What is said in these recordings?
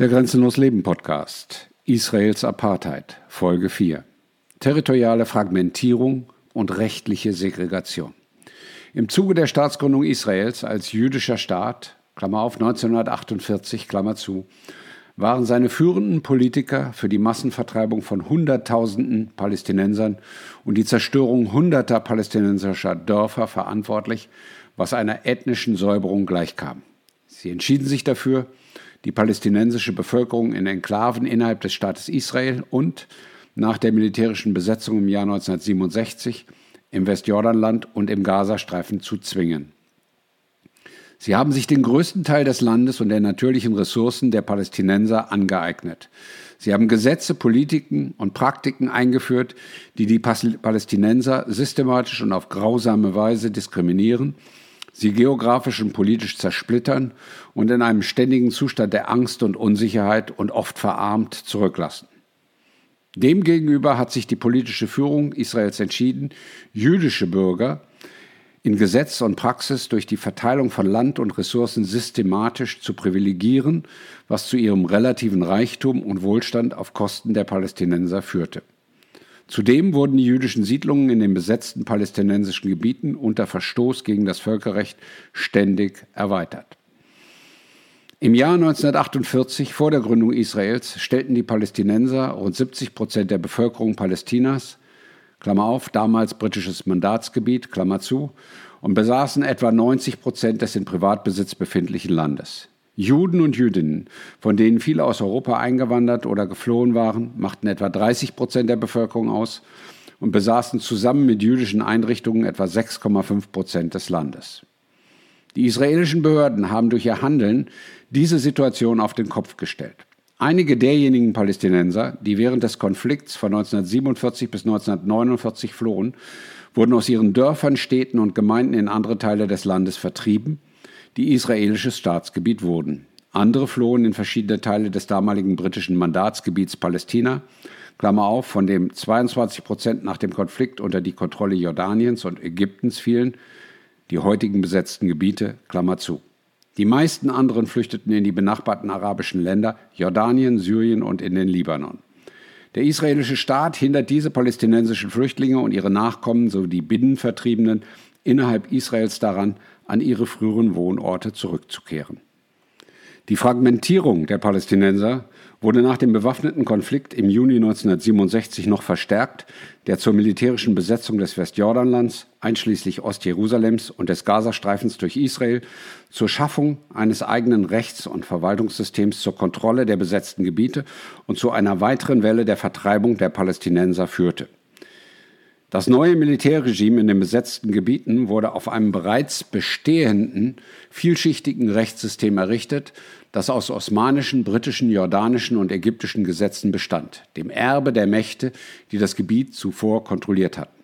Der Grenzenlos Leben Podcast. Israels Apartheid. Folge 4. Territoriale Fragmentierung und rechtliche Segregation. Im Zuge der Staatsgründung Israels als jüdischer Staat, Klammer auf 1948, Klammer zu, waren seine führenden Politiker für die Massenvertreibung von Hunderttausenden Palästinensern und die Zerstörung hunderter palästinensischer Dörfer verantwortlich, was einer ethnischen Säuberung gleichkam. Sie entschieden sich dafür, die palästinensische Bevölkerung in Enklaven innerhalb des Staates Israel und nach der militärischen Besetzung im Jahr 1967 im Westjordanland und im Gazastreifen zu zwingen. Sie haben sich den größten Teil des Landes und der natürlichen Ressourcen der Palästinenser angeeignet. Sie haben Gesetze, Politiken und Praktiken eingeführt, die die Palästinenser systematisch und auf grausame Weise diskriminieren sie geografisch und politisch zersplittern und in einem ständigen Zustand der Angst und Unsicherheit und oft verarmt zurücklassen. Demgegenüber hat sich die politische Führung Israels entschieden, jüdische Bürger in Gesetz und Praxis durch die Verteilung von Land und Ressourcen systematisch zu privilegieren, was zu ihrem relativen Reichtum und Wohlstand auf Kosten der Palästinenser führte. Zudem wurden die jüdischen Siedlungen in den besetzten palästinensischen Gebieten unter Verstoß gegen das Völkerrecht ständig erweitert. Im Jahr 1948, vor der Gründung Israels, stellten die Palästinenser rund 70 Prozent der Bevölkerung Palästinas, Klammer auf, damals britisches Mandatsgebiet, Klammer zu, und besaßen etwa 90 Prozent des in Privatbesitz befindlichen Landes. Juden und Jüdinnen, von denen viele aus Europa eingewandert oder geflohen waren, machten etwa 30 Prozent der Bevölkerung aus und besaßen zusammen mit jüdischen Einrichtungen etwa 6,5 Prozent des Landes. Die israelischen Behörden haben durch ihr Handeln diese Situation auf den Kopf gestellt. Einige derjenigen Palästinenser, die während des Konflikts von 1947 bis 1949 flohen, wurden aus ihren Dörfern, Städten und Gemeinden in andere Teile des Landes vertrieben die israelisches Staatsgebiet wurden. Andere flohen in verschiedene Teile des damaligen britischen Mandatsgebiets Palästina, Klammer auf, von dem 22 Prozent nach dem Konflikt unter die Kontrolle Jordaniens und Ägyptens fielen, die heutigen besetzten Gebiete, Klammer zu. Die meisten anderen flüchteten in die benachbarten arabischen Länder, Jordanien, Syrien und in den Libanon. Der israelische Staat hindert diese palästinensischen Flüchtlinge und ihre Nachkommen sowie die Binnenvertriebenen innerhalb Israels daran, an ihre früheren Wohnorte zurückzukehren. Die Fragmentierung der Palästinenser wurde nach dem bewaffneten Konflikt im Juni 1967 noch verstärkt, der zur militärischen Besetzung des Westjordanlands, einschließlich Ostjerusalems und des Gazastreifens durch Israel, zur Schaffung eines eigenen Rechts- und Verwaltungssystems zur Kontrolle der besetzten Gebiete und zu einer weiteren Welle der Vertreibung der Palästinenser führte. Das neue Militärregime in den besetzten Gebieten wurde auf einem bereits bestehenden, vielschichtigen Rechtssystem errichtet, das aus osmanischen, britischen, jordanischen und ägyptischen Gesetzen bestand, dem Erbe der Mächte, die das Gebiet zuvor kontrolliert hatten.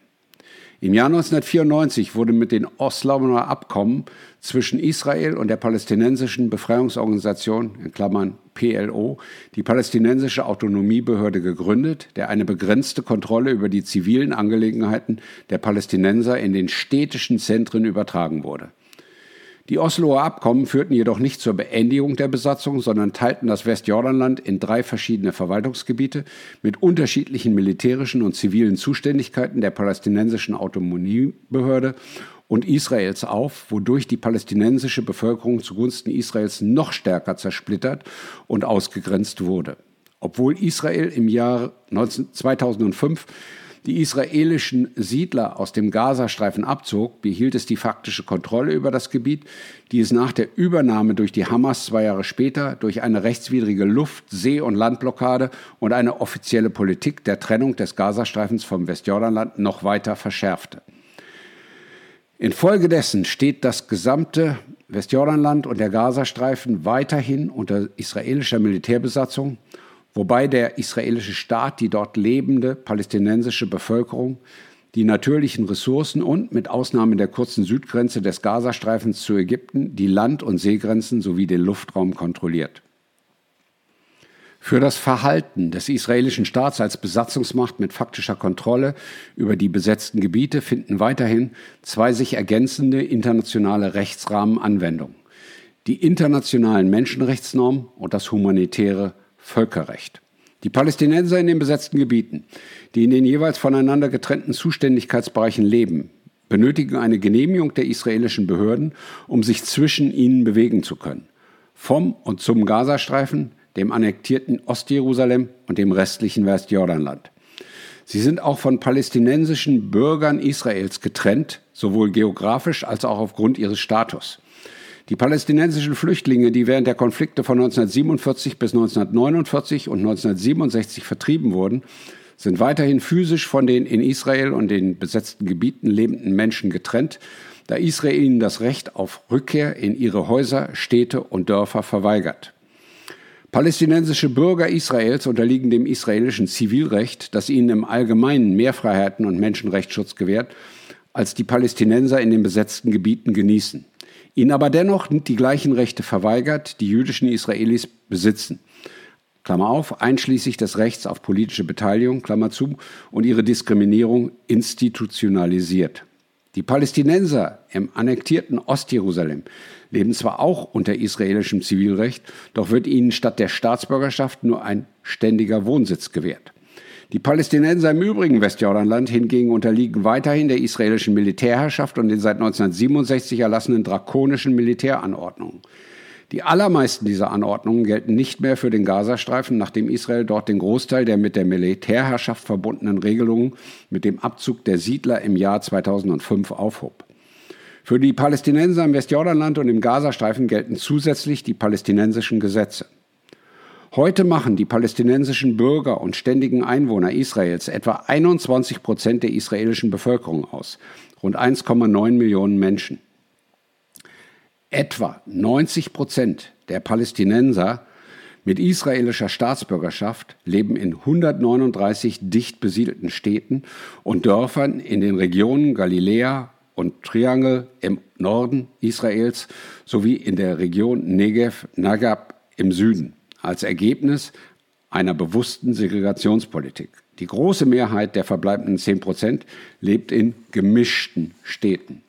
Im Jahr 1994 wurde mit den Oslauer Abkommen zwischen Israel und der palästinensischen Befreiungsorganisation in Klammern PLO die palästinensische Autonomiebehörde gegründet, der eine begrenzte Kontrolle über die zivilen Angelegenheiten der Palästinenser in den städtischen Zentren übertragen wurde. Die Osloer Abkommen führten jedoch nicht zur Beendigung der Besatzung, sondern teilten das Westjordanland in drei verschiedene Verwaltungsgebiete mit unterschiedlichen militärischen und zivilen Zuständigkeiten der palästinensischen Autonomiebehörde und Israels auf, wodurch die palästinensische Bevölkerung zugunsten Israels noch stärker zersplittert und ausgegrenzt wurde. Obwohl Israel im Jahr 2005 die israelischen Siedler aus dem Gazastreifen abzog, behielt es die faktische Kontrolle über das Gebiet, die es nach der Übernahme durch die Hamas zwei Jahre später durch eine rechtswidrige Luft-, See- und Landblockade und eine offizielle Politik der Trennung des Gazastreifens vom Westjordanland noch weiter verschärfte. Infolgedessen steht das gesamte Westjordanland und der Gazastreifen weiterhin unter israelischer Militärbesatzung wobei der israelische Staat die dort lebende palästinensische Bevölkerung, die natürlichen Ressourcen und mit Ausnahme der kurzen Südgrenze des Gazastreifens zu Ägypten die Land- und Seegrenzen sowie den Luftraum kontrolliert. Für das Verhalten des israelischen Staats als Besatzungsmacht mit faktischer Kontrolle über die besetzten Gebiete finden weiterhin zwei sich ergänzende internationale Rechtsrahmen Anwendung. die internationalen Menschenrechtsnormen und das humanitäre Völkerrecht. Die Palästinenser in den besetzten Gebieten, die in den jeweils voneinander getrennten Zuständigkeitsbereichen leben, benötigen eine Genehmigung der israelischen Behörden, um sich zwischen ihnen bewegen zu können. Vom und zum Gazastreifen, dem annektierten Ostjerusalem und dem restlichen Westjordanland. Sie sind auch von palästinensischen Bürgern Israels getrennt, sowohl geografisch als auch aufgrund ihres Status. Die palästinensischen Flüchtlinge, die während der Konflikte von 1947 bis 1949 und 1967 vertrieben wurden, sind weiterhin physisch von den in Israel und den besetzten Gebieten lebenden Menschen getrennt, da Israel ihnen das Recht auf Rückkehr in ihre Häuser, Städte und Dörfer verweigert. Palästinensische Bürger Israels unterliegen dem israelischen Zivilrecht, das ihnen im Allgemeinen mehr Freiheiten und Menschenrechtsschutz gewährt, als die Palästinenser in den besetzten Gebieten genießen. Ihnen aber dennoch die gleichen Rechte verweigert, die jüdischen Israelis besitzen. Klammer auf, einschließlich des Rechts auf politische Beteiligung, Klammer zu, und ihre Diskriminierung institutionalisiert. Die Palästinenser im annektierten Ostjerusalem leben zwar auch unter israelischem Zivilrecht, doch wird ihnen statt der Staatsbürgerschaft nur ein ständiger Wohnsitz gewährt. Die Palästinenser im übrigen Westjordanland hingegen unterliegen weiterhin der israelischen Militärherrschaft und den seit 1967 erlassenen drakonischen Militäranordnungen. Die allermeisten dieser Anordnungen gelten nicht mehr für den Gazastreifen, nachdem Israel dort den Großteil der mit der Militärherrschaft verbundenen Regelungen mit dem Abzug der Siedler im Jahr 2005 aufhob. Für die Palästinenser im Westjordanland und im Gazastreifen gelten zusätzlich die palästinensischen Gesetze. Heute machen die palästinensischen Bürger und ständigen Einwohner Israels etwa 21 Prozent der israelischen Bevölkerung aus, rund 1,9 Millionen Menschen. Etwa 90 Prozent der Palästinenser mit israelischer Staatsbürgerschaft leben in 139 dicht besiedelten Städten und Dörfern in den Regionen Galiläa und Triangle im Norden Israels sowie in der Region Negev Nagab im Süden als Ergebnis einer bewussten Segregationspolitik. Die große Mehrheit der verbleibenden 10 Prozent lebt in gemischten Städten.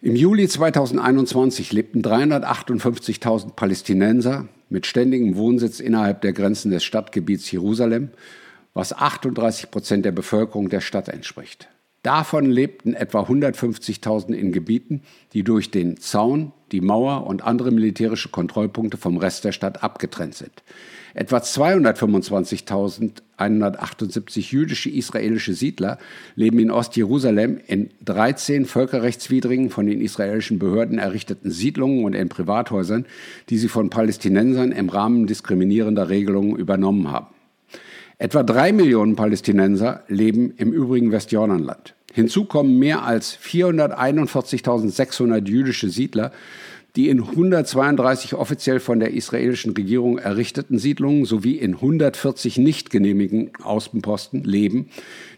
Im Juli 2021 lebten 358.000 Palästinenser mit ständigem Wohnsitz innerhalb der Grenzen des Stadtgebiets Jerusalem, was 38 Prozent der Bevölkerung der Stadt entspricht. Davon lebten etwa 150.000 in Gebieten, die durch den Zaun, die Mauer und andere militärische Kontrollpunkte vom Rest der Stadt abgetrennt sind. Etwa 225.178 jüdische israelische Siedler leben in Ostjerusalem in 13 völkerrechtswidrigen, von den israelischen Behörden errichteten Siedlungen und in Privathäusern, die sie von Palästinensern im Rahmen diskriminierender Regelungen übernommen haben. Etwa drei Millionen Palästinenser leben im übrigen Westjordanland. Hinzu kommen mehr als 441.600 jüdische Siedler, die in 132 offiziell von der israelischen Regierung errichteten Siedlungen sowie in 140 nicht genehmigen Außenposten leben,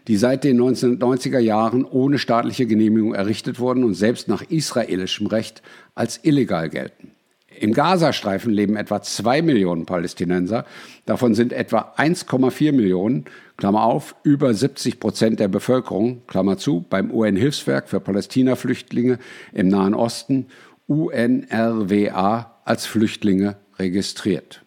die seit den 1990er Jahren ohne staatliche Genehmigung errichtet wurden und selbst nach israelischem Recht als illegal gelten. Im Gazastreifen leben etwa zwei Millionen Palästinenser. Davon sind etwa 1,4 Millionen, Klammer auf, über 70 Prozent der Bevölkerung, Klammer zu, beim UN-Hilfswerk für Palästina-Flüchtlinge im Nahen Osten UNRWA als Flüchtlinge registriert.